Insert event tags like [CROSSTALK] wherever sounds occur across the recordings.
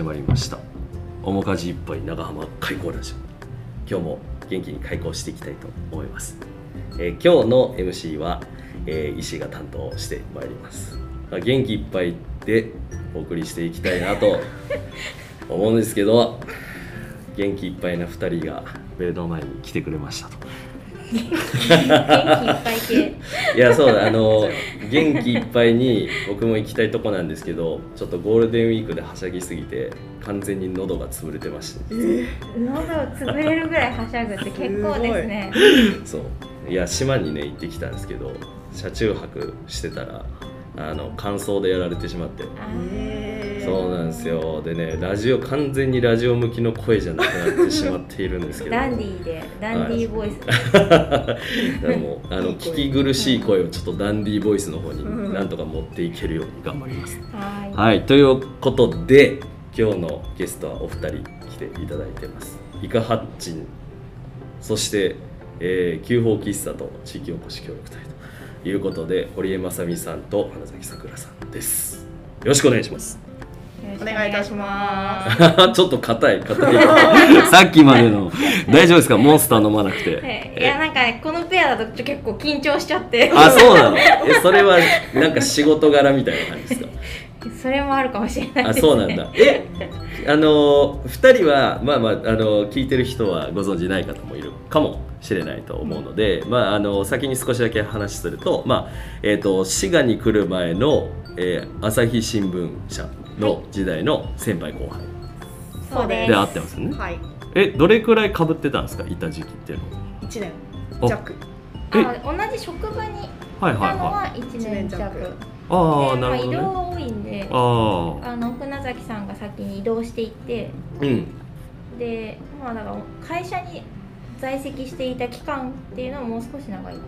始まりました。面かじいっぱい長浜開講ラジオ。今日も元気に開講していきたいと思います、えー今日の MC は、えー、石が担当してまいります、ま、元気いっぱいでお送りしていきたいなと思うんですけど元気いっぱいな2人が目の前に来てくれましたと。元気いっぱい系。いやそうだあの元気いっぱいに僕も行きたいとこなんですけどちょっとゴールデンウィークではしゃぎすぎて完全に喉が潰れてまして。喉を潰れるぐらいはしゃぐって結構ですね。そう。いや島にね行ってきたんですけど車中泊してたらあの乾燥でやられてしまって。あそうなんですよ。でねラジオ完全にラジオ向きの声じゃなくなってしまっているんですけど。ダンディーでダンディーボイス。でもあの聞き苦しい声をちょっとダンディーボイスの方になんとか持っていけるように頑張ります。はいはい、ということで今日のゲストはお二人来ていただいてます。イカハッチン。そして、えー、旧法喫茶と地域おこし協力隊ということで堀江正美さんと花崎さくらさんです。よろしくお願いします。お願いいたしま [LAUGHS] ちょっと硬い硬い。[LAUGHS] さっきまでの。大丈夫ですか？モンスター飲まなくて。はい。いやなんかこのペアだと結構緊張しちゃって。あそうなの？えそれはなんか仕事柄みたいな感じですか？[LAUGHS] それもあるかもしれないね。そうなんだ。え？あの2人はまあまああの聞いてる人はご存じない方もいるかもしれないと思うので、まあ、あの先に少しだけ話すると,、まあえー、と滋賀に来る前の、えー朝日新聞社の時代の先輩後輩。そうでであってますよね、はい。えどれくらいかぶってたんですか？いた時期っていうの。1年。あ弱。あ同じ職場にいはいたのはいはいは1年弱。でああなまあ、移動るほどね。が多いんでああの船崎さんが先に移動していって。あうん。でまあだから会社に在籍していた期間っていうのはもう少し長いか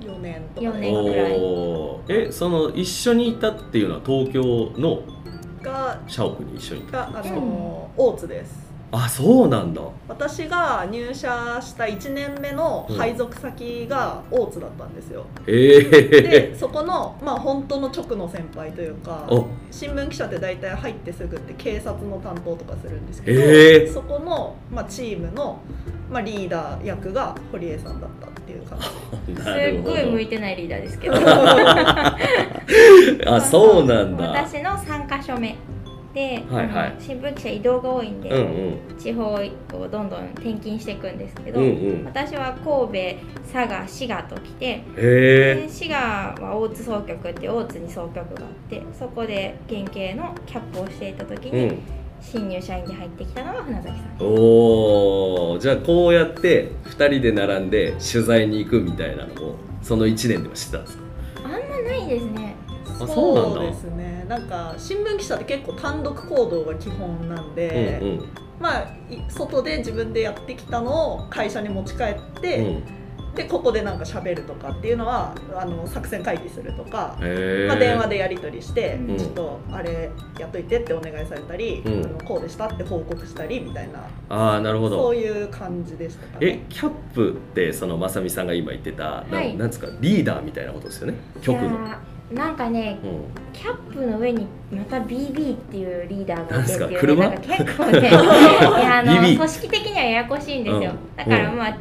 4年とか。四年ぐらい。えその一緒にいたっていうのは東京のが社屋に一緒に。があの、大津です。あそうなんだ。私が入社した1年目の配属先が大津だったんですよ、ええでそこのまあ本当の直の先輩というかお。新聞記者って大体入ってすぐって警察の担当とかするんですけど、そこの、まあ、チームの、まあ、リーダー役が堀江さんだったっていう感じ。[LAUGHS] すっごい向いてないリーダーですけど。[LAUGHS] あそうなんだ。私の3か所目で、はいはい。新聞記者移動が多いんで、うんうん。地方をどんどん転勤していくんですけど、うんうん。私は神戸佐賀滋賀と来て滋賀は大津総局って大津に総局があってそこで県警のキャップをしていた時に、うん。新入社員で入ってきたのが船崎さん。おおじゃあこうやって2人で並んで取材に行くみたいなのをその1年ではしてたんですか？あんまないですねあそうですね。なんか新聞記者って結構単独行動が基本なんで、うんうん。まあい外で自分でやってきたのを会社に持ち帰って、うん。でここでなんか喋るとかっていうのはあの作戦会議するとか、まあ、電話でやり取りして、うん。ちょっとあれやっといてってお願いされたり、うん。あのこうでしたって報告したりみたいなああなるほど。そういう感じでしたかえね。キャップってそのまさみさんが今言ってた、なはい。なんですかリーダーみたいなことですよね。局の、なんかねうん、キャップの上にまた BB っていうリーダーがいてっていう、なんすか？車？なんか結構ね [LAUGHS] いやあの BB 組織的にはややこしいんですよ、うん。だからまあ、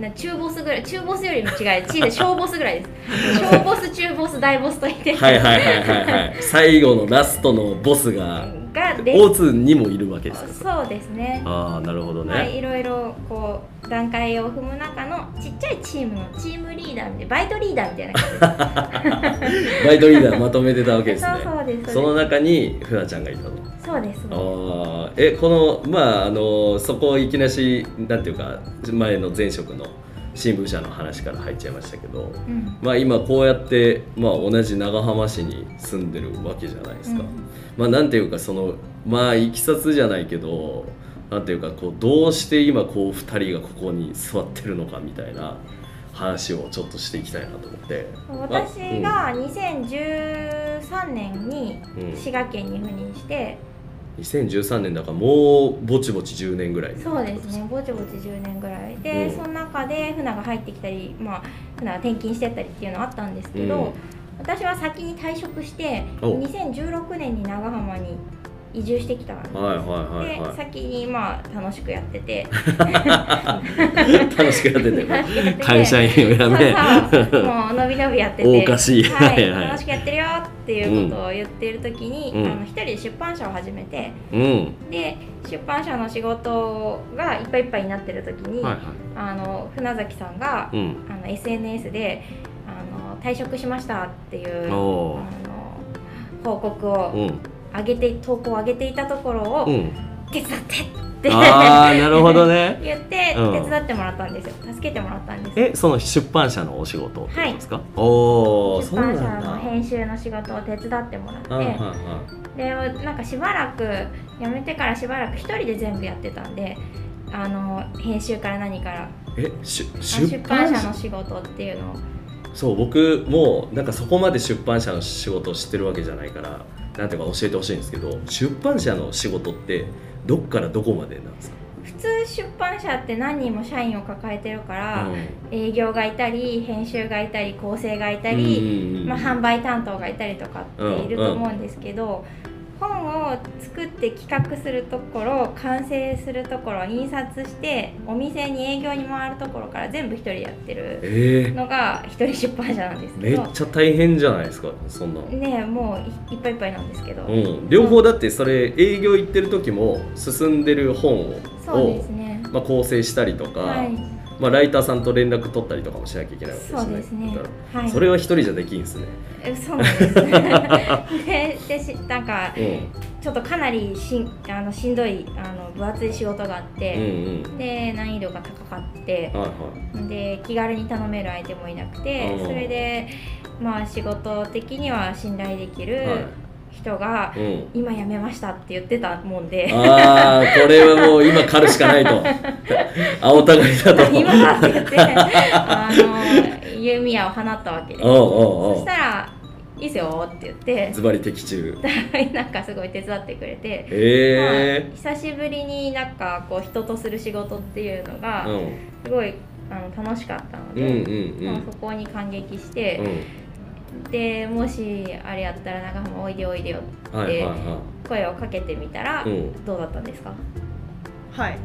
な中ボスぐらい中ボスよりも違い小さい小ボスぐらいです。小ボス中ボス大ボスといて。はいはいはいはいはい。最後のラストのボスががで大津にもいるわけですか？そうですね。ああなるほどまあ、ね、いろいろこう段階を踏む中のちっちゃいチームのチームリーダーでバイトリーダーみたいな感 [LAUGHS] バイトリーダーまとめてたわけじですでね。[LAUGHS] そうそうです。その中にふなちゃんがいたのそうです。あーえこのまああのそこいきなしなんていうか前の前職の新聞社の話から入っちゃいましたけど、うん。まあ、今こうやって、まあ、同じ長浜市に住んでるわけじゃないですか、うん。まあなんていうかそのまあいきさつじゃないけどなんていうかこうどうして今こう2人がここに座ってるのかみたいな話をちょっとしていきたいなと思って。私が2013年にうん。滋賀県に赴任して、2013年だからもうぼちぼち10年ぐらい。そうですねぼちぼち10年ぐらい。で、うん。その中で船が入ってきたりまあ船が転勤してったりっていうのはあったんですけど、うん。私は先に退職してお2016年に長浜に移住してきたんです、はいはいはいはで先にまあ楽しくやってて。い [LAUGHS] 楽しくやってて。楽しくやってて。会社員を辞めそうそうもう伸び伸びやってて。おかしいは [LAUGHS] はいはい。い、楽しくやってるよっていうことを言ってる時に、うん。あの一人で出版社を始めて。うん。で出版社の仕事がいっぱいいっぱいになってる時に、はいはい。あの船崎さんが、うん。あの SNS であの退職しましたっていうあの報告をうん上げて投稿を上げていたところを、うん。手伝ってってああなるほどね。[LAUGHS] 言ってうん。手伝ってもらったんですよ。助けてもらったんです。えその出版社のお仕事ですか、おお出版社だの編集の仕事を手伝ってもらって、はいはいはでなんかしばらく辞めてからしばらく一人で全部やってたんであの編集から何からいえしあ出出版版社社の仕事っていうのを。そう僕もなんかそこまで出版社の仕事を知ってるわけじゃないからなんていうか教えてほしいんですけど出版社の仕事ってどっからどこまでなんですか、普通出版社って何人も社員を抱えてるから、うん。営業がいたり編集がいたり構成がいたり、うんうんうんまあ、販売担当がいたりとかっていると思うんですけど、本を作って企画するところ完成するところ印刷してお店に営業に回るところから全部一人でやってるえ。のが一人出版社なんですー、めっけどちゃ大変じゃないですかそんな。ねえもういいっぱいいっぱいなんですけど、うん、両方だってそれ営業行ってる時も進んでる本をそうですね。まあ、構成したりとか、はいまあ、ライターさんと連絡取ったりとかもしなきゃいけないわけですね。そうですね。はい。それは一人じゃできんですね、えそうなんです。[LAUGHS] ででしなんかうん、ちょっとかなりしんあのしんどいあの分厚い仕事があっうんて、うん。で難易度が高かってはいはい。で気軽に頼める相手もいなくてうん。それでまあ仕事的には信頼できるは人がい、うん。今辞めましたって言ってたもんで。ああこれはもう今狩るしかないと。[LAUGHS] 青たがりだと。今だって言ってあの弓矢を放ったわけです。おうおうおそうしたら「いいっすよ」って言って。ズバリ的中。[LAUGHS] なんかすごい手伝ってくれて、えまあ久しぶりになんかこう人とする仕事っていうのえがうん。すごいあの楽しかったのうんで、うんうん。まあ、そこに感激して、でもしあれやったら長浜おいでおいでようんはいはいは声をかけてみたら、どうだったんですか？はい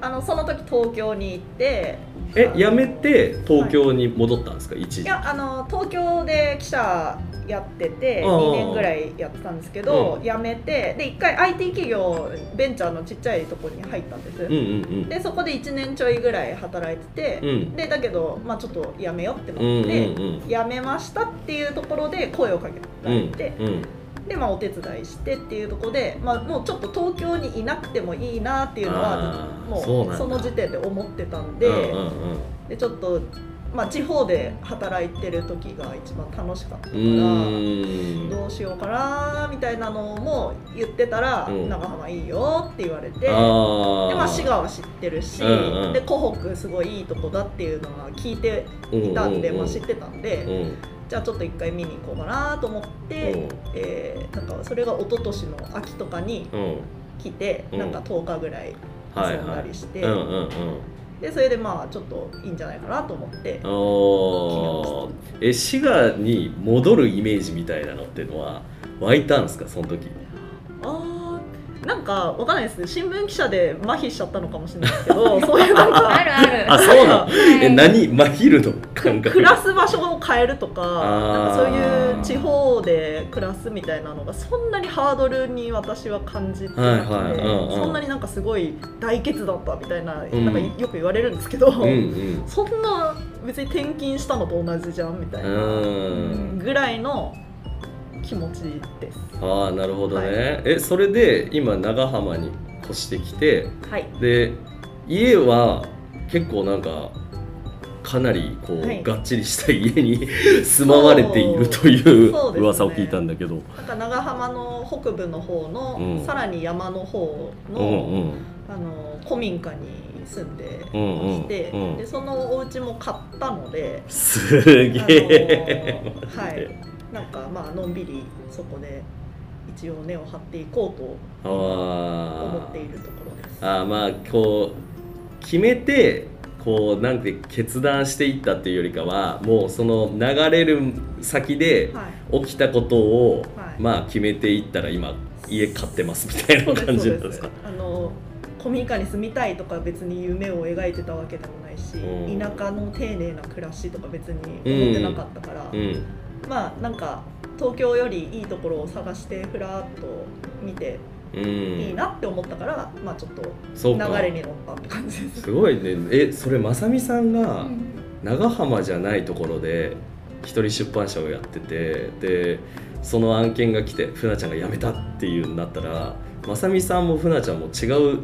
あのその時東京に行ってえ辞めて東京に戻ったんですか、一時。いやあの東京で記者やっててああ2年ぐらいやってたんですけど、辞めてで1回 IT 企業ベンチャーのちっちゃいところに入ったんです、うんうんでそこで1年ちょいぐらい働いてて、うん。うんでだけど、まあ、ちょっと辞めようってなうんって、うん辞めましたっていうところで声をかけらうんれて、うんで、まあ、お手伝いしてっていうところで、まあ、もうちょっと東京にいなくてもいいなっていうのあはもうその時点で思ってたんで,、うんうんうん。でちょっと、まあ、地方で働いてる時が一番楽しかったから。どうしようかなみたいなのも言ってたら「うん。長浜いいよ」って言われてで、まあ、滋賀は知ってるし、うんうん。で湖北すごいいいとこだっていうのは聞いていたんで、まあ、知ってたんで、うんじゃあちょっと一回見に行こうかなと思って、うん。えーなんかそれが一昨年の秋とかにうん。来て、うん。なんか10日ぐらいはい遊んだはりして、いうんうんうん。でそれでまあちょっといいんじゃないかなと思って。おー。え滋賀に戻るイメージみたいなのっていうのは湧いたんですかその時？なんかわかんないです新聞記者で麻痺しちゃったのかもしれないですけど [LAUGHS] そういうなんかあるある。あそうなの？はいえ何マヒルの感覚？暮らす場所を変えるとかなんかそういう地方で暮らすみたいなのがそんなにハードルに私は感じてなくて、はいはい。うんうん。そんなになんかすごい大決断だみたいな,、うん。なんかよく言われるんですけど、うんうん。そんな別に転勤したのと同じじゃんみたいなうん。ぐらいの気持ちです。ああなるほどね、はい。えそれで今長浜に越してきてはい。で家は結構なんかかなりこう、はい。がっちりした家に [LAUGHS] 住まわれているというそうね。噂を聞いたんだけど。なんか長浜の北部の方の、うん。さらに山の方の,、うんうん。あの古民家に住んでうんうんうん。でそのお家も買ったので、すげえ、あのはいなんかまあのんびりそこで一応根を張っていこうとあ思っているところです。あー。まあこう決めてこうなんて決断していったっていうよりかはもうその流れる先ではい。起きたことを、はい。まあ決めていったら今家買ってますみたいな感じなんですか？あの古民家に住みたいとか別に夢を描いてたわけでもないし、うん。田舎の丁寧な暮らしとか別に思ってなかったから、うんまあなんか東京よりいいところを探してふらっと見てうん。いいなって思ったから、まあちょっとそうか。流れに乗ったって感じです。すごいね。えそれまさみさんがうん。長浜じゃないところで一人出版社をやっててでその案件が来てふなちゃんが辞めたっていうなったらまさみさんもふなちゃんも違う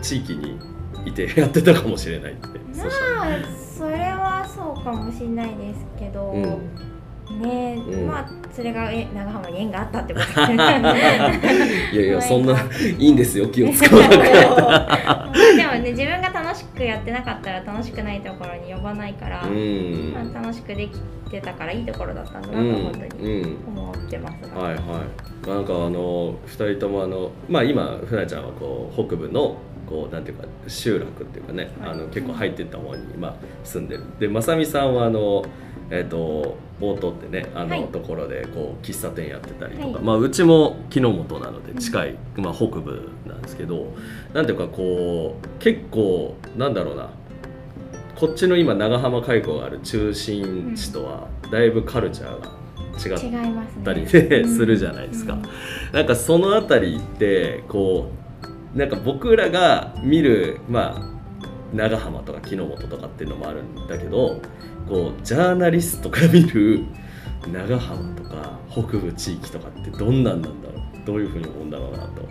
地域にいてやってたかもしれないって。そしたらまあそれはそうかもしれないですけど、うんね。うん。まあそれがえ長浜に縁があったってこと。[LAUGHS] いやいやそんないいんですよ気を使わなくて。[LAUGHS] でもね自分が楽しくやってなかったら楽しくないところに呼ばないから、うん。まあ、楽しくできてたからいいところだったんだなとうん本当にうん。思ってますが、はいはい。なんかあの2人ともあのまあ今ふなちゃんはこう北部のこうなんていうか集落っていうかね、はい。あの結構入ってった方に今住んでる。でまさみさんはあのえっ、と冒頭ってねあの、はい。ところでこう喫茶店やってたりとか、はい。まあうちも木の本なので近い、まあ、北部なんですけどなんていうかこう結構なんだろうな。こっちの今長浜開港がある中心地とはだいぶカルチャーが違ったりね。[LAUGHS] するじゃないですか。うん。なんかそのあたりってこうなんか僕らが見るまあ長浜とか木の本とかっていうのもあるんだけどこうジャーナリストが見る長浜とか北部地域とかってどんなんなんだろう？どういうふうに思うんだろうなと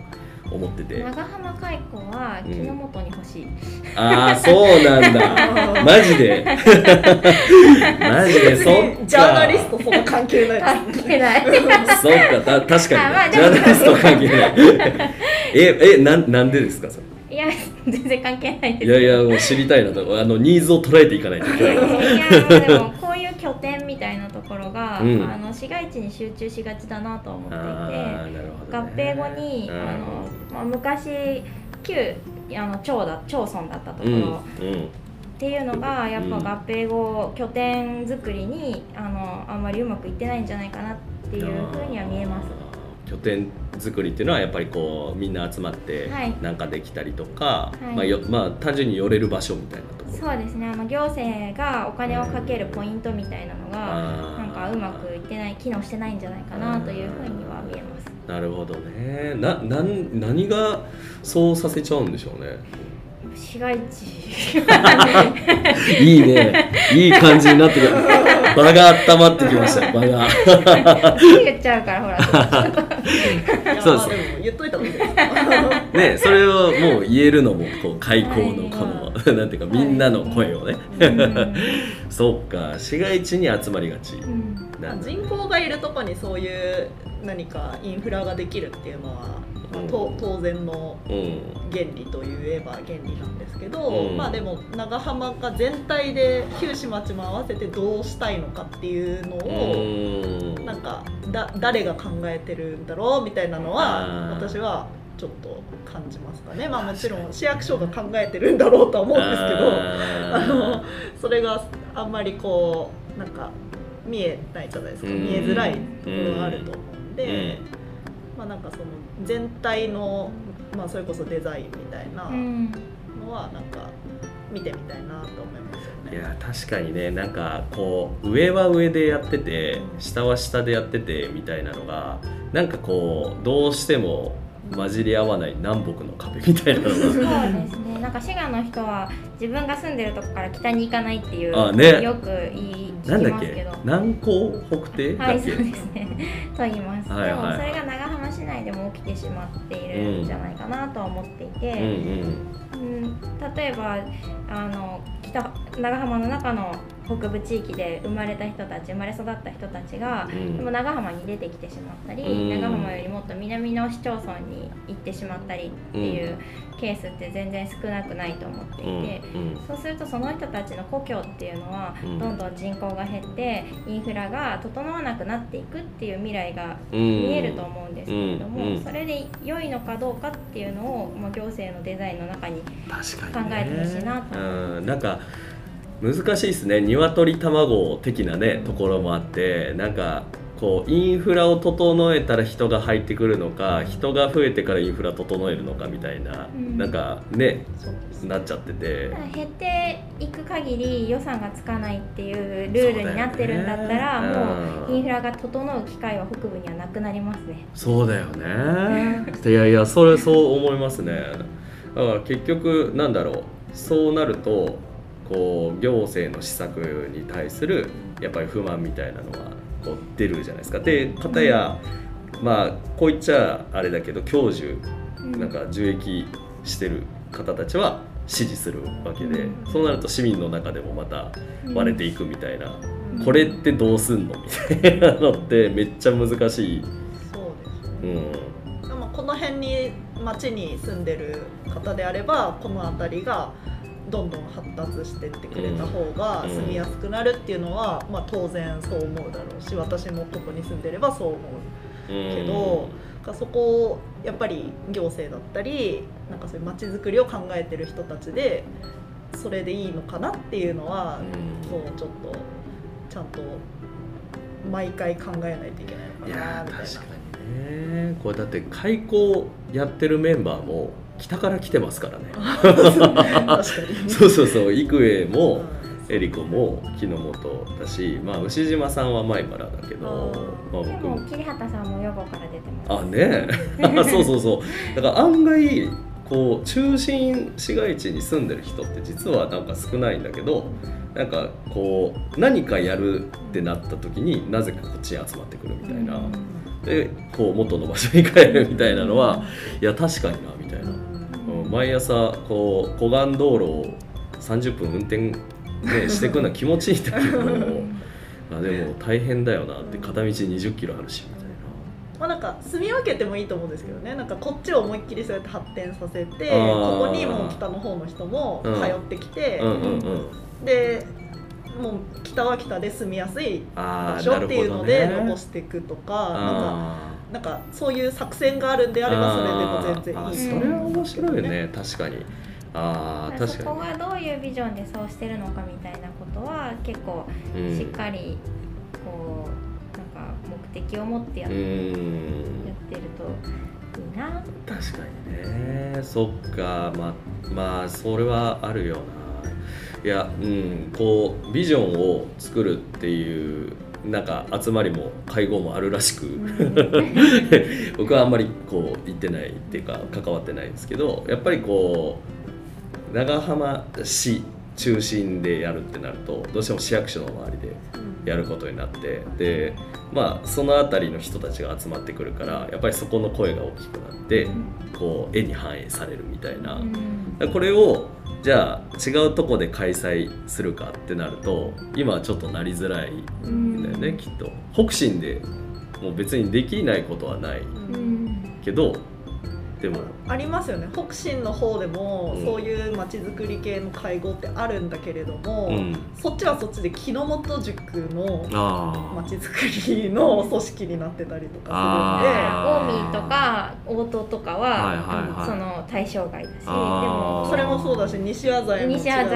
思ってて。長浜開港は木の元に欲しい、ああそうなんだ。[LAUGHS] マジで。[LAUGHS] マジでそっか。ジャーナリストその関係ない。関。係ない。[LAUGHS] そっかた確かに、あまあね、ジャーナリスト関係ない。ええなんなんでですかそれ？いや全然関係ないですいやいやもう知りたいなと。あのニーズを捉えていかないといけない。いやまあでもこういう拠点みたいなところが、うん。あの市街地に集中しがちだなと思っていてあーなるほど、合ね、併後に、うん。あのまあ、昔旧あの町だ町村だったところ、うんうん。っていうのがやっぱうん。合併後拠点作りにあのあんまりうまくいってないんじゃないかなっていうふうには見えます。拠点作りっていうのはやっぱりこうみんな集まってはい。なんかできたりとか、い。まあよまあ単純に寄れる場所みたいなところ。そうですね。あの行政がお金をかけるポイントみたいなのがなんかうまくいってない機能してないんじゃないかなというふうには見えます。なるほどね。ななん何がそうさせちゃうんでしょうね市街地。いいね。いい感じになってきた場が温まってきました。よ場が。言っちゃうからほら。[LAUGHS] そうまあでも言っといた方がいいです。ねそれをもう言えるのもこう開口のこの、[LAUGHS] なんていうかみんなの声をね、うんそうか市街地に集まりがち、うん。人口がいるとこにそういう何かインフラができるっていうのは、まあと当然のうん。原理といえば原理なんですけど、うん。まあでも長浜が全体で九市町も合わせてどうしたいのかっていうのうを、ーん。なんかだ誰が考えてるんだろうみたいなのは私はちょっと感じますかね。まあもちろん市役所が考えてるんだろうとは思うんですけど。あのそれがあんまりこうなんか見えないじゃないですか。うん。見えづらいところがあると思うんで、まあなんかその全体の、まあ、それこそデザインみたいなうん。のはなんか見てみたいなと思いますよね。いや確かにね。なんかこう上は上でやってて下は下でやっててみたいなのがなんかこうどうしても混じり合わない南北の壁みたいなのそうがですね。なんか滋賀の人は自分が住んでるとこから北に行かないっていうあね。よく言いなんだっけ？南高北低はいそうですね。と言います、はいはい。それが長浜市内でも起きてしまっているんじゃないかなとは思っていて、うんうん。うん、例えばあの北長浜の中の北部地域で生まれた人たち生まれ育った人たちが、うん。でも長浜に出てきてしまったり、うん。長浜よりもっと南の市町村に行ってしまったりっていうケースって全然少なくないと思っていて。うん。そうするとその人たちの故郷っていうのはうん。どんどん人口が減ってインフラが整わなくなっていくっていう未来がうん。見えると思うんですけれども、それで良いのかどうかっていうのを、まあ、行政のデザインの中に考えてほしいなとうん、なんか難しいですね。鶏卵的なねところもあってなんかこうインフラを整えたら人が入ってくるのか人が増えてからインフラ整えるのかみたいな、うん。なんかねなっちゃってて。減っていく限り予算がつかないっていうルールになってるんだったらね。もうインフラが整う機会は北部にはなくなりますね。そうだよね。いやいやそれそう思いますね。だから結局なんだろう。そうなるとこう行政の施策に対するやっぱり不満みたいなのはこう出るじゃないですか。で片やまあこう言っちゃあれだけど教授なんか受益してる方たちは支持するわけで、うん。そうなると市民の中でもまた割れていくみたいな、うん。これってどうすんの？みたいなのって [LAUGHS] めっちゃ難しい、そうですね。うん、でもこの辺に町に住んでる方であればこの辺りがどんどん発達してってくれた方がうん。住みやすくなるっていうのは、まあ、当然そう思うだろうし私もここに住んでればそう思うけど、かそこをやっぱり行政だったりなんかそういう町づくりを考えてる人たちでそれでいいのかなっていうのは、うん。もうちょっとちゃんと毎回考えないといけないいのかなみたいな。やー確か。にね。これだって開校やってるメンバーも北から来てますからね。[LAUGHS] そうそうそう幾重もうんエリコも木の本だし、まあ、牛島さんは前原だけど、まあ、僕も桐畑さんも予後から出てます。あねえ。[LAUGHS] そうそうそう。だから案外こう中心市街地に住んでる人って実はなんか少ないんだけどなんかこう何かやるってなった時になぜかこっちに集まってくるみたいな、でこう元の場所に帰るみたいなのはいや確かになみたいな、うん毎朝こう湖岸道路を30分運転、ね、[LAUGHS] してくのは気持ちいいんだけど [LAUGHS] あでも大変だよなって片道20キロあるしみたいな。まあなんか住み分けてもいいと思うんですけどね。なんかこっちを思いっきりそうやって発展させてここにもう北の方の人もうん。通ってきて、でもう北は北で住みやすい場所っていうので残していくとか、なんかあなんかそういう作戦があるんでーあればそれでも全然いい。それは面白いよね。確かに。ああ確そこかがどういうビジョンでそうしてるのかみたいなことは結構にしっかりこうなんか目的を持ってやっ,、うんうん。やってるといいな。確かにね。そっか。まあまあそれはあるよな。いやうん。こうビジョンを作るっていうなんか集まりも会合もあるらしく、[LAUGHS] 僕はあんまりこう行ってないっていうか関わってないんですけどやっぱりこう長浜市中心でやるってなるとどうしても市役所の周りでやることになってでまあその辺りの人たちが集まってくるからやっぱりそこの声が大きくなってこう絵に反映されるみたいな、うん。これをじゃあ違うとこで開催するかってなると今はちょっとなりづらいんだよね、きっと。北進でもう別にできないことはないうん。けどでも。ありますよね。北進の方でも、うん。そういうまちづくり系の会合ってあるんだけれども、うん。そっちはそっちで木の本塾のあまちづくりの組織になってたりとかあ近江とか大戸とかは,、はいはいはい。その対象外だしであもするんでそれもそうだし西麻布も違うし西麻布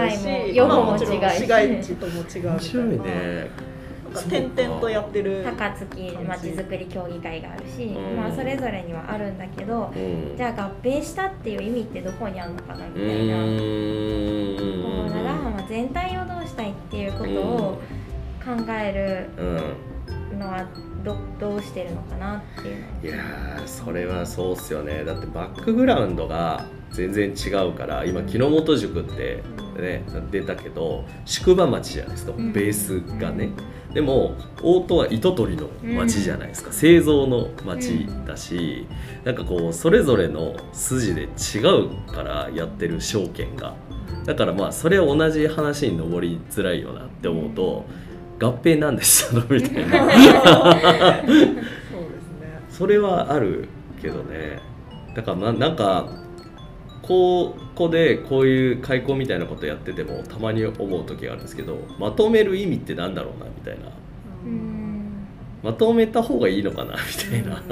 もまもあもちろん違うし市街地とも違うみたいな。面白いねか点々とやってる高槻まちづくり協議会があるし、うん。まあ、それぞれにはあるんだけどうん。じゃあ合併したっていう意味ってどこにあるのかなみうたいな。長浜全体をどうしたいっていうことを考えうんるのはどどうしてるのかなっていうのいやーそれはそうっすよね。だってバックグラウンドが全然違うから今木之本塾ってね出たけど宿場町じゃないですかうん。ベースがね、でも大戸は糸取りの町じゃないですか、製造の町だし、なんかこうそれぞれの筋で違うからやってる証券が。だからまあそれは同じ話に上りづらいよなって思うと合併なんでしたの？みたいな。[LAUGHS] そうですね。それはあるけどね。だからななんかここでこういう開口みたいなことやっててもたまに思う時があるんですけどまとめる意味ってなんだろうなみたいな。うんまとめた方がいいのかなみたいな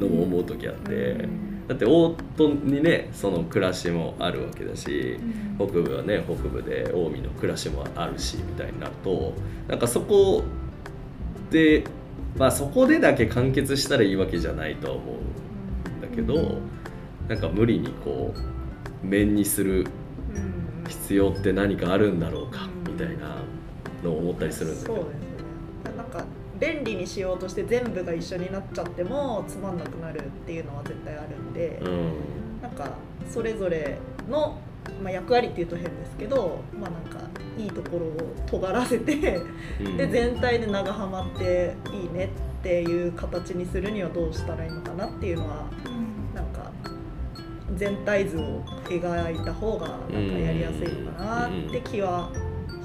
のも思う時あって。だって大戸にねその暮らしもあるわけだし北部はね北部で近江の暮らしもあるしみたいになるとなんかそこでまあそこでだけ完結したらいいわけじゃないとは思うんだけどなんか無理にこう面にするうん。必要って何かあるんだろうかみたいなのを思ったりするんだけど。そうですね。なんか便利にしようとして全部が一緒になっちゃってもつまんなくなるっていうのは絶対あるんで、うん。なんかそれぞれの、まあ、役割っていうと変ですけどまあなんかいいところを尖らせてうん。で全体で長浜っていいねっていう形にするにはどうしたらいいのかなっていうのはなん。か全体図を描いた方がなんかやりやすいのかなって気は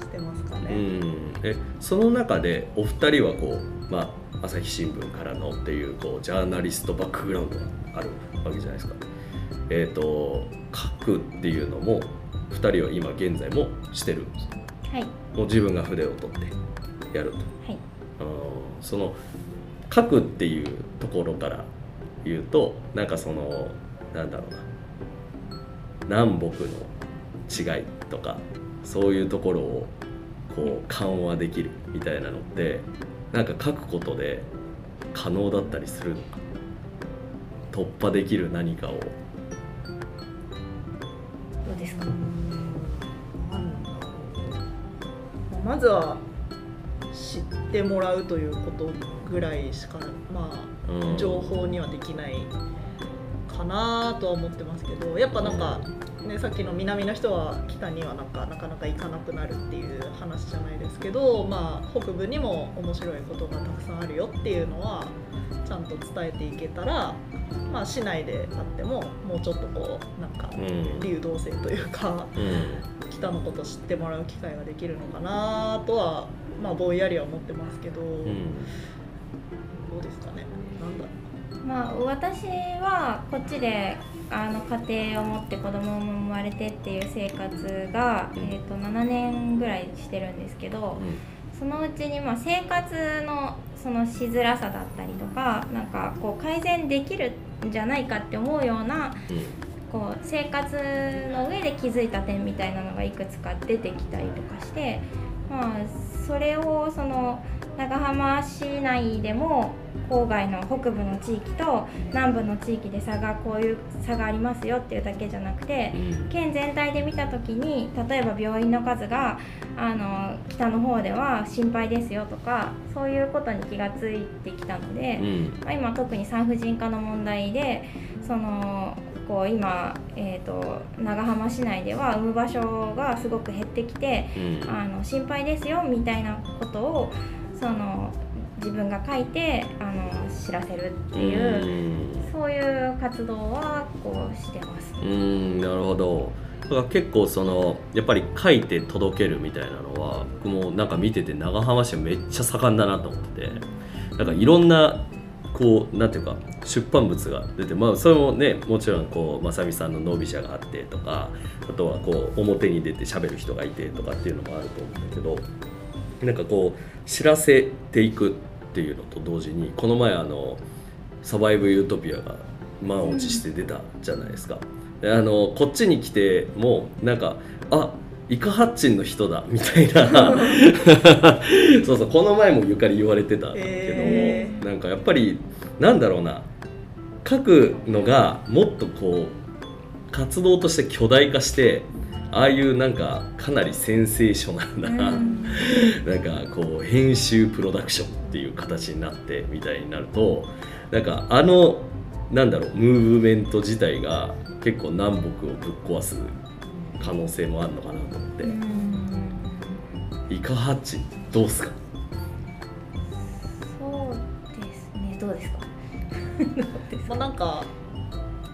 してますかうね。んえその中でお二人はこう、まあ、朝日新聞からのっていうこうジャーナリストバックグラウンドがあるわけじゃないですか。えっ、と書くっていうのも二人は今現在もしてるはいもう自分が筆を取ってやると。はいその書くっていうところから言うとなんかそのなんだろうな南北の違いとかそういうところをこう緩和できるみたいなのってなんか書くことで可能だったりするのか？突破できる何かを。どうですか？まずは知ってもらうということぐらいしかまうん。あ情報にはできない。かなとは思ってますけどやっぱなんか、ね、さっきの南の人は北にはなんかなかなか行かなくなるっていう話じゃないですけど、まあ、北部にも面白いことがたくさんあるよっていうのはちゃんと伝えていけたら、まあ、市内であってももうちょっとこうなんかうん。流動性というか。うん。北のこと知ってもらう機会ができるのかなとはまあぼんやりは思ってますけど、うん。どうですかねまあ私はこっちであの家庭を持って子供も生まれてっていう生活が、うんえー、と7年ぐらいしてるんですけどそのうちにまあ生活のそのしづらさだったりとかなんかこう改善できるんじゃないかって思うようなこう生活の上で気づいた点みたいなのがいくつか出てきたりとかして、まあ、それをその長浜市内でも郊外の北部の地域と南部の地域で差がこういう差がありますよっていうだけじゃなくてうん県全体で見た時に例えば病院の数があの北の方では心配ですよとかそういうことに気がついてきたので。うんまあ今特に産婦人科の問題でそのこう今、えー、と長浜市内では産む場所がすごく減ってきてうんあの心配ですよみたいなことをその自分が書いてあの知らせるっていう、そういう活動はこうしてます。うーんなるほどだから結構そのやっぱり書いて届けるみたいなのは僕もなんか見てて長浜市はめっちゃ盛んだなと思っててなんかいろんなこうなんていうか出版物が出てまあそれもねもちろんこう正美さんのノビ社があってとかあとはこう表に出て喋る人がいてとかっていうのもあると思うんだけどなんかこう知らせていくっていうのと同時にこの前あの「サバイブ・ユートピア」が満を持して出たじゃないですか。であのこっちに来てもなんかあイカハッチンの人だみたいな [LAUGHS] そうそうこの前もゆかり言われてたけども、へーなんかやっぱりなんだろうな書くのがもっとこう活動として巨大化してああいうなんかかなりセンセーショナルな、うん。なんかこう編集プロダクションっていう形になってみたいになるとなんかあのなんだろうムーブメント自体が結構南北をぶっ壊す可能性もあるのかなと思って、うんイカハッチどうすか？そうですね。どうですか？[LAUGHS] まあ、なんか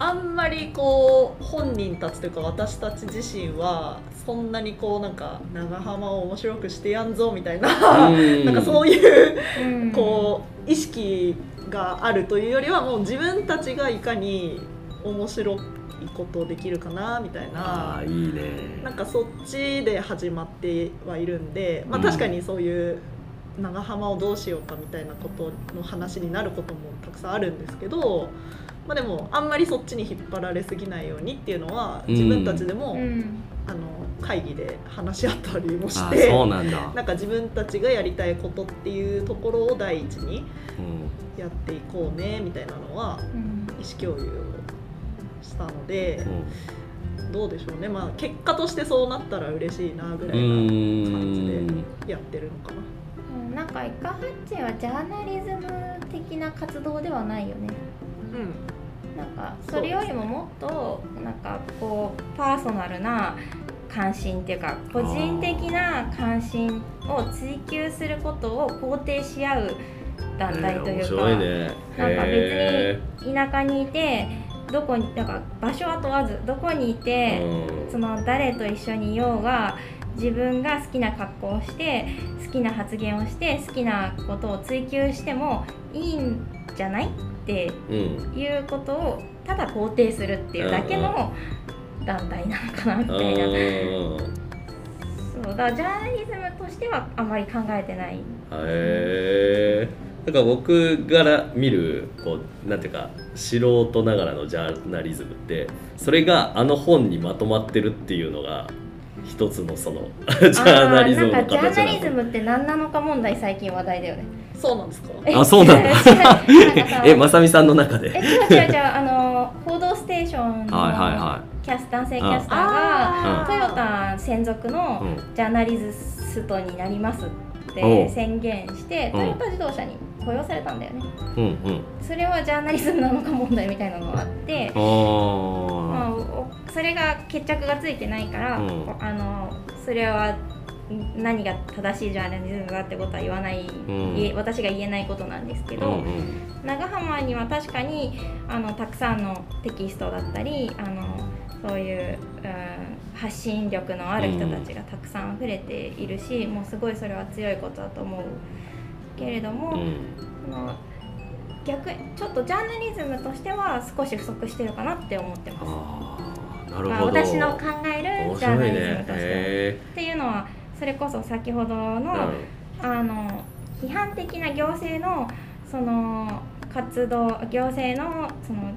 あんまりこう本人たちというか私たち自身はそんなにこうなんか長浜を面白くしてやんぞみたいななんかそういううんこう意識があるというよりはもう自分たちがいかに面白いことできるかなみたいなね。なんかそっちで始まってはいるんで、まあ、うん。確かにそういう長浜をどうしようかみたいなことの話になることもたくさんあるんですけどまあ、でもあんまりそっちに引っ張られすぎないようにっていうのは自分たちでも、うん。あの会議で話し合ったりもしあてそうなんだ、なんか自分たちがやりたいことっていうところを第一にうん。やっていこうねみたいなのはうん。意思共有をしたのでどうでしょうね。まあ結果としてそうなったら嬉しいなぐらういな感ん。じでやってるのかな。うん。なんかイカハッチはジャーナリズム的な活動ではないよね。うんなんかそれよりももっとなんかこうパーソナルな関心っていうか個人的な関心を追求することを肯定し合う団体というか、なんかへ別に田舎にいてどこにだから場所は問わずどこにいーて、うん。その誰と一緒にいようが自分が好きな格好をして好きな発言をして好きなことを追求してもいいんじゃないってうん。いうことをただ肯定するっていうだけの団体なのかなみたいな、そうだジャーナリズムとしてはあまり考えてないへえだから僕から見るこうなんていうか素人ながらのジャーナリズムってそれがあの本にまとまってるっていうのが一つのそのジャーナリズムのあーなんかジャーナリズムって何なのか問題最近話題だよね。そうなんですか？あそうなんだ。[LAUGHS] えまさみさんの中えで違う違う違うあの「報道ステーション」のはいはいはキャス男性キャスターがトヨタ専属のうんジャーナリストになりますって宣言してうん。トヨタ自動車に雇用されたんだよね。うんうん。それはジャーナリズムなのか問題みたいなのがあってあまあそれが決着がついてないから、うん。あのそれはん何が正しいジャーナリズムだってことは言わない、ん。いえ私が言えないことなんですけど、うんうん。長浜には確かにあのたくさんのテキストだったりあのそういう、うん、発信力のある人たちがたくさん溢れているし、もうすごいそれは強いことだと思うけれども、うん。その逆ちょっとジャーナリズムとしては少し不足してるかなって思ってます。なるまあ、ほど。私の考える面ジャーナリズムとしては。へっていうのはそれこそ先ほどの,、ーあの批判的な行政のその活動行政のその、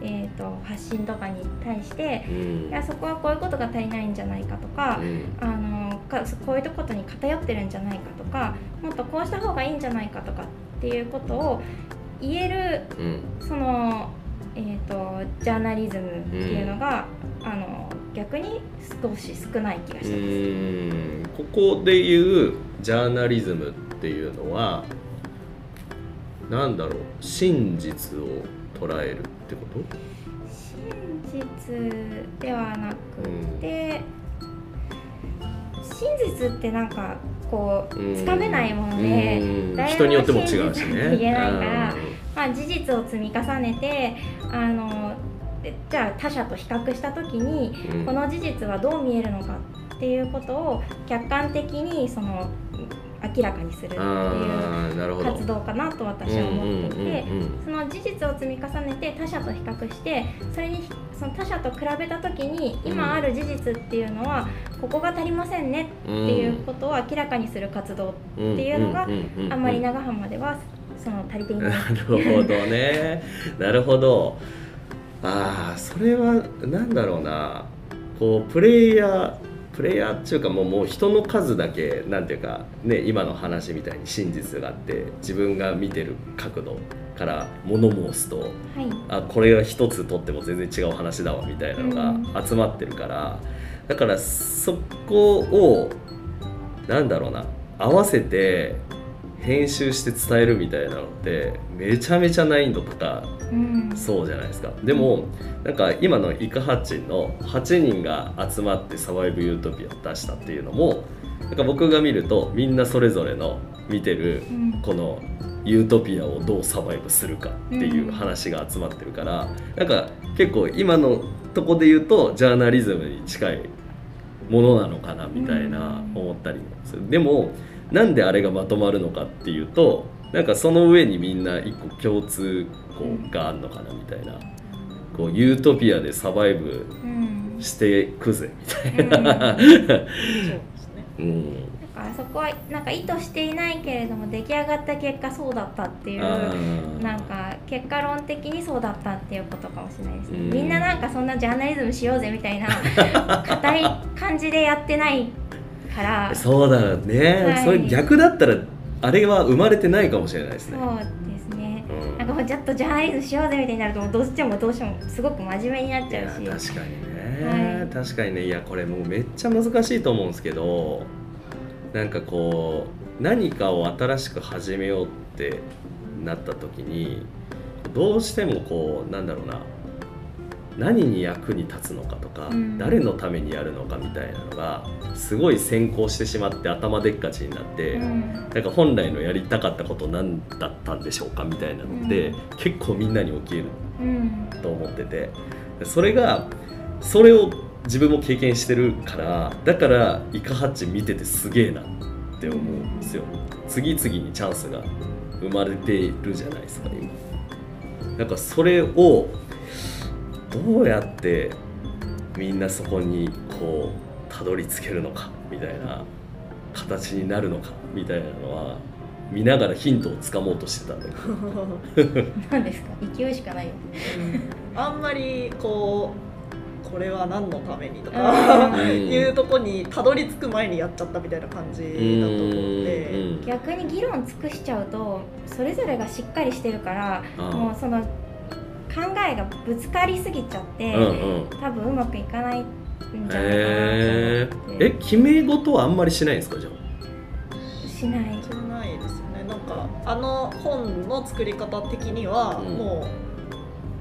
えー、と発信とかに対してうん。いやそこはこういうことが足りないんじゃないかとか、うん。あのかこういうことに偏ってるんじゃないかとかもっとこうした方がいいんじゃないかとかっていうことを言えるうん。その、えー、とジャーナリズムっていうのが、あの逆に少し少ない気がうしてます。ここで言うジャーナリズムっていうのはなんだろう。真実を捉えるってこと？真実ではなくて、真実ってなんかこううん。つかめないもので、うん。人によっても違うしね。に言えないからまあ、事実を積み重ねてあのでじゃあ他者と比較した時にうん。この事実はどう見えるのかっていうことを客観的にその明らかにするっていう活動かなと私は思っていて。その事実を積み重ねて他者と比較してそれにその他者と比べた時に今ある事実っていうのはここが足りませんねっていうことを明らかにする活動っていうのがあんまり長浜ではその足りていない。なるほどね。なるほど。ああそれはなんだろうな。こうプレイヤープレイヤーっていうかもうもう人の数だけなんていうかね今の話みたいに真実があって自分が見てる角度から物申すとはい。あこれが一つとっても全然違う話だわみたいなのが集まってるから、だからそこをなんだろうな合わせて編集して伝えるみたいなのってめちゃめちゃ難易度とかうん。そうじゃないですか。でもなんか今のイカハッチンの8人が集まってサバイブユートピアを出したっていうのもなんか僕が見るとみんなそれぞれの見てるうん。このユートピアをどうサバイブするかっていう話が集まってるから、なんか結構今のとこで言うとジャーナリズムに近いものなのかなみたいなうん。思ったりもする、でもなんであれがまとまるのかっていうとなんかその上にみんな一個共通項があるのかなみたいなこうユートピアでサバイブうん。してくぜみたいな、そうですねうん、からそこはなんか意図していないけれども出来上がった結果そうだったっていううんなんか結果論的にそうだったっていうことかもしれないですね。うん。みんななんかそんなジャーナリズムしようぜみたいな硬い感じでやってないから。そうそうだね、はい。それ逆だったらあれは生まれてないかもしれないですね。ですね。うん。なんかもうちょっとジャーナリズムしようぜみたいになるともうどうしてもどうしてもすごく真面目になっいちゃうし。や確かにね、はい。確かにね。いやこれもうめっちゃ難しいと思うんですけどなんかこう何かを新しく始めようってなった時にどうしてもこうなんだろうな何に役に立つのかとか、うん。誰のためにやるのかみたいなのがすごい先行してしまって頭でっかちになって、うん。なんか本来のやりたかったこと何だったんでしょうかみたいなのって、うん。結構みんなに起きるうん。と思ってて。それがそれを自分も経験してるからだからイカハッチ見ててすげえなって思うんですよ。次々にチャンスが生まれているじゃないですか今。なんかそれをどうやってみんなそこにこうたどり着けるのかみたいな形になるのかみたいなのは見ながらヒントをつかもうとしてたんだけど。[LAUGHS] 何ですか？勢いしかない。よあんまりこうこれは何のためにとか。うん。[LAUGHS] いうとこにたどり着く前にやっちゃったみたいな感じだと思って。うん逆に議論尽くしちゃうとそれぞれがしっかりしてるからあもうその考えがぶつかりすぎちゃって、うんうん。多分うまくいかないんじゃないへかなと思って。え決め事はあんまりしないんですかじゃしない。じゃないですよね。なんかあの本の作り方的にはうん。も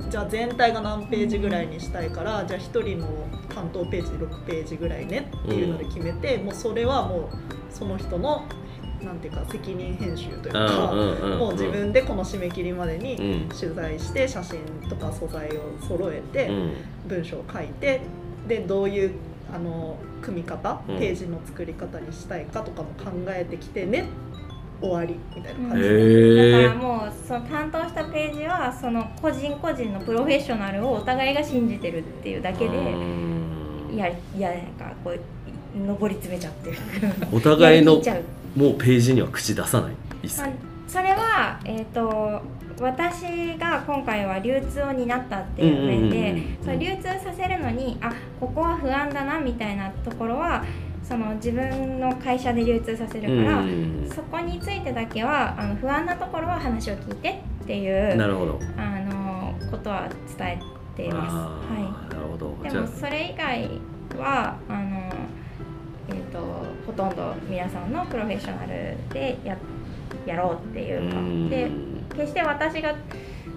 う、じゃあ全体が何ページぐらいにしたいからじゃあ1人の担当ページ6ページぐらいねっていうので決めて、もうそれはもうその人のなんていうか責任編集というあか、うんうんうんもう自分でこの締め切りまでにうん。取材して写真とか素材を揃えて、うん。文章を書いてでどういうあの組み方、うん。ページの作り方にしたいかとかも考えてきてね終わりみたいな感じ。へで、えだからもうその担当したページはその個人個人のプロフェッショナルをお互いが信じてるっていうだけでうん。やいやなんかこう上り詰めちゃってる。お互いの [LAUGHS] もうページには口出さない。一切。まあそれは、えー、と私が今回は流通を担ったっていう面で、流通させるのにあここは不安だなみたいなところはその自分の会社で流通させるから、うんそこについてだけはあの不安なところは話を聞いてっていうなるほど。あのことは伝えています。あはーなるほど。でもそれ以外はあの、えー、とほとんど皆さんのプロフェッショナルでややろうっていうか。うん。で決して私が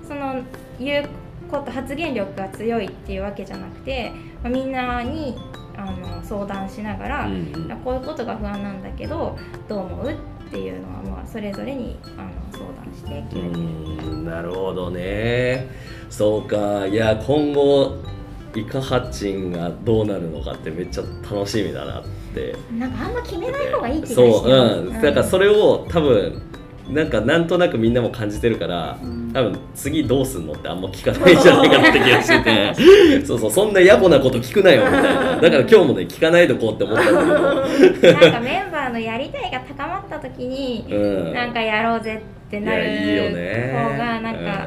その言うこと発言力が強いっていうわけじゃなくて、まあ、みんなにあの相談しながら、うんうん。こういうことが不安なんだけどどう思うっていうのはまあそれぞれにあの相談して決めて。るうん。なるほどね。そうか。いや今後イカハッチンがどうなるのかってめっちゃ楽しみだなって。なんかあんま決めない方がいい気がしてそううん。だからそれを多分なんかなんとなくみんなも感じてるからうん。多分次どうすんのってあんま聞かないんじゃないかなって気がしてて。[LAUGHS] そうそうそんな野暮なこと聞くなよみたいな。だから今日もね聞かないでこうって思ったんだ [LAUGHS] なんかメンバーのやりたいが高まった時にけど、うん、なんかやろうぜってなるいやいいよね。方がなん。か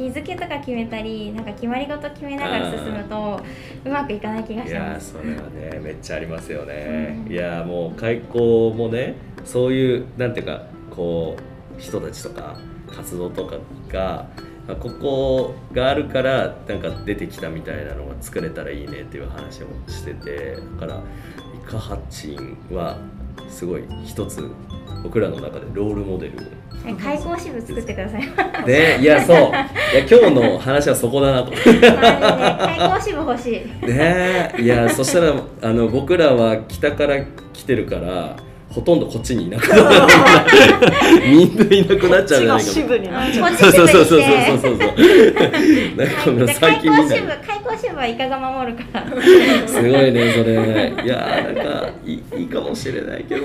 日付とか決めたりなんか決まり事決めながら進むとうまくいかない気がいします。やそれはねめっちゃありますよね、うん。いやもう開校もねそういうなんていうかこう人たちとか活動とかがまあここがあるからなんか出てきたみたいなのが作れたらいいねっていう話をしててだからイカハッチンはすごい一つ僕らの中でロールモデル開口支部作ってください。マねいやそう。いや今日の話はそこだなと。開口支部欲しい。ねえいやそしたらあの僕らは北から来てるからほとんどこっちにいなくなる。みんないなくなっちゃうんじゃないか支部になっちゃうそうそうそうそうそうそう。なんか最開口支部近みんな開口支部はイカが守るか。ら。すごいねそれ。いやなんかいいいいかもしれないけど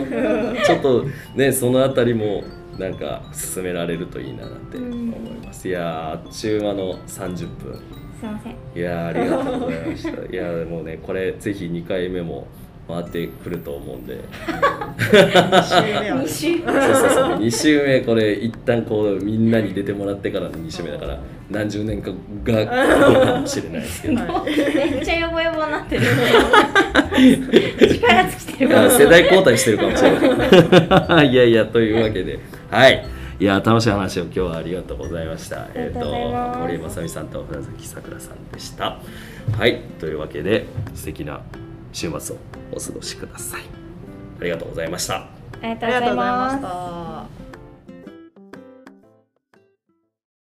ちょっとねそのあたりもなんか進められるといいなって思います。いやーあっちゅう間の30分。すいません。いやーありがとうございました。[LAUGHS] いやーもうねこれぜひ2回目も回ってくると思うんで。2週目は。そうそうそう。2週目これ一旦こうみんなに出てもらってからの2週目だから何十年かがかもしれないですけど。はい。めっちゃヨボヨボになってる。[LAUGHS] 力尽きてる。かあも世代交代してるかもしれない。[LAUGHS] いやいやというわけで、はい。いや楽しい話を今日はありがとうございました。ありがとうございます森山さみさんと船崎さくらさんでした。はい。というわけで素敵な週末をお過ごしください。ありがとうございました。ありがとうございました。